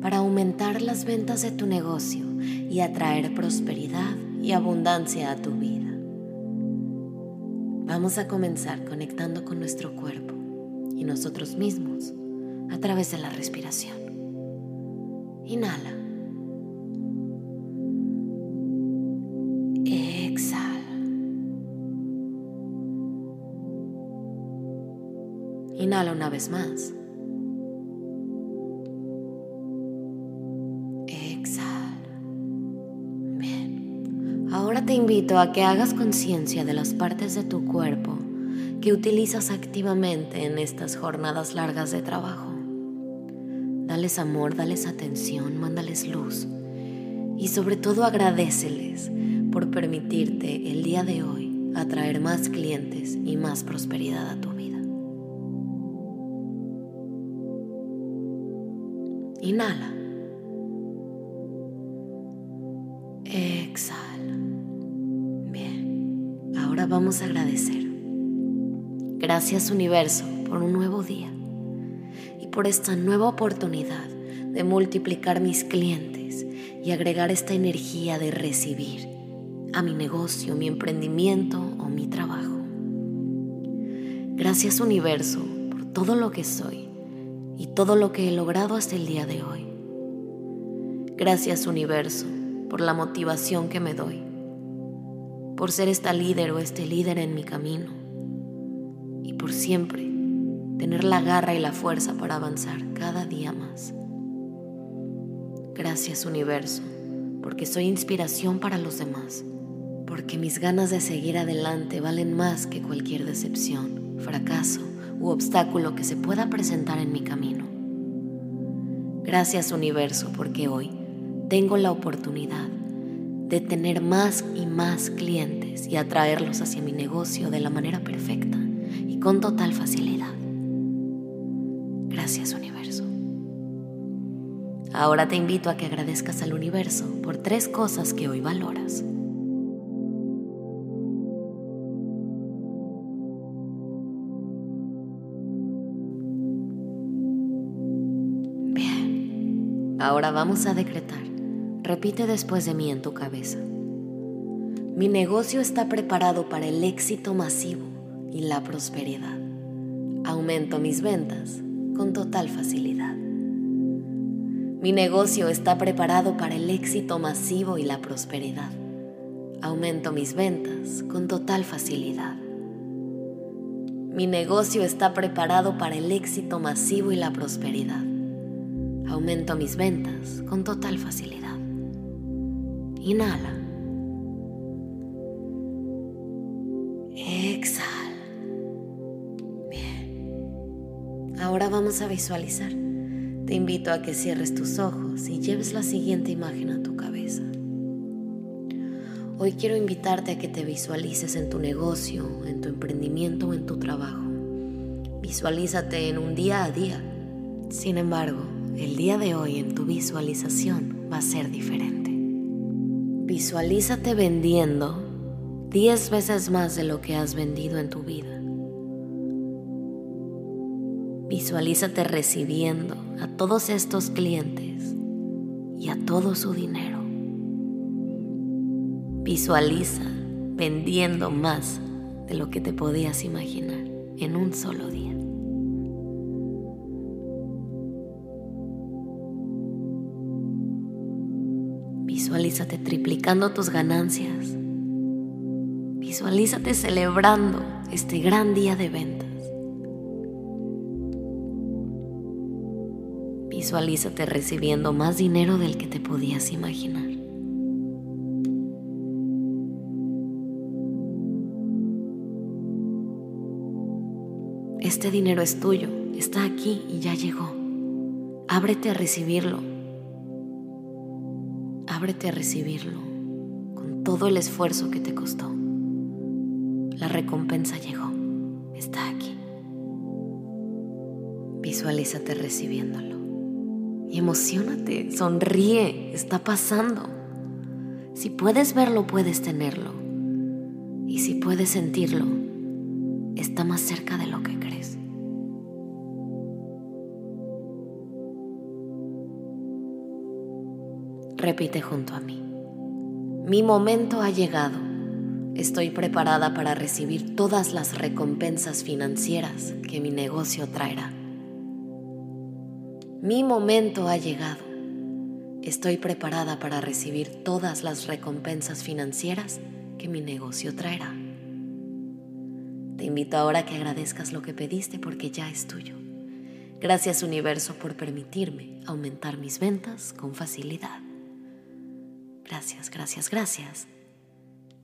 para aumentar las ventas de tu negocio y atraer prosperidad y abundancia a tu vida. Vamos a comenzar conectando con nuestro cuerpo y nosotros mismos a través de la respiración. Inhala. Exhala. Inhala una vez más. Te invito a que hagas conciencia de las partes de tu cuerpo que utilizas activamente en estas jornadas largas de trabajo. Dales amor, dales atención, mándales luz y sobre todo agradeceles por permitirte el día de hoy atraer más clientes y más prosperidad a tu vida. Inhala. Exhala vamos a agradecer. Gracias universo por un nuevo día y por esta nueva oportunidad de multiplicar mis clientes y agregar esta energía de recibir a mi negocio, mi emprendimiento o mi trabajo. Gracias universo por todo lo que soy y todo lo que he logrado hasta el día de hoy. Gracias universo por la motivación que me doy por ser esta líder o este líder en mi camino y por siempre tener la garra y la fuerza para avanzar cada día más. Gracias universo, porque soy inspiración para los demás, porque mis ganas de seguir adelante valen más que cualquier decepción, fracaso u obstáculo que se pueda presentar en mi camino. Gracias universo, porque hoy tengo la oportunidad de tener más y más clientes y atraerlos hacia mi negocio de la manera perfecta y con total facilidad. Gracias universo. Ahora te invito a que agradezcas al universo por tres cosas que hoy valoras. Bien, ahora vamos a decretar Repite después de mí en tu cabeza. Mi negocio está preparado para el éxito masivo y la prosperidad. Aumento mis ventas con total facilidad. Mi negocio está preparado para el éxito masivo y la prosperidad. Aumento mis ventas con total facilidad. Mi negocio está preparado para el éxito masivo y la prosperidad. Aumento mis ventas con total facilidad. Inhala. Exhala. Bien. Ahora vamos a visualizar. Te invito a que cierres tus ojos y lleves la siguiente imagen a tu cabeza. Hoy quiero invitarte a que te visualices en tu negocio, en tu emprendimiento o en tu trabajo. Visualízate en un día a día. Sin embargo, el día de hoy en tu visualización va a ser diferente. Visualízate vendiendo 10 veces más de lo que has vendido en tu vida. Visualízate recibiendo a todos estos clientes y a todo su dinero. Visualiza vendiendo más de lo que te podías imaginar en un solo día. Visualízate triplicando tus ganancias. Visualízate celebrando este gran día de ventas. Visualízate recibiendo más dinero del que te podías imaginar. Este dinero es tuyo, está aquí y ya llegó. Ábrete a recibirlo. Ábrete a recibirlo con todo el esfuerzo que te costó. La recompensa llegó, está aquí. Visualízate recibiéndolo. Y emocionate, sonríe, está pasando. Si puedes verlo, puedes tenerlo. Y si puedes sentirlo, está más cerca de lo que crees. Repite junto a mí. Mi momento ha llegado. Estoy preparada para recibir todas las recompensas financieras que mi negocio traerá. Mi momento ha llegado. Estoy preparada para recibir todas las recompensas financieras que mi negocio traerá. Te invito ahora a que agradezcas lo que pediste porque ya es tuyo. Gracias universo por permitirme aumentar mis ventas con facilidad. Gracias, gracias, gracias.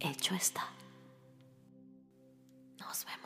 Hecho está. Nos vemos.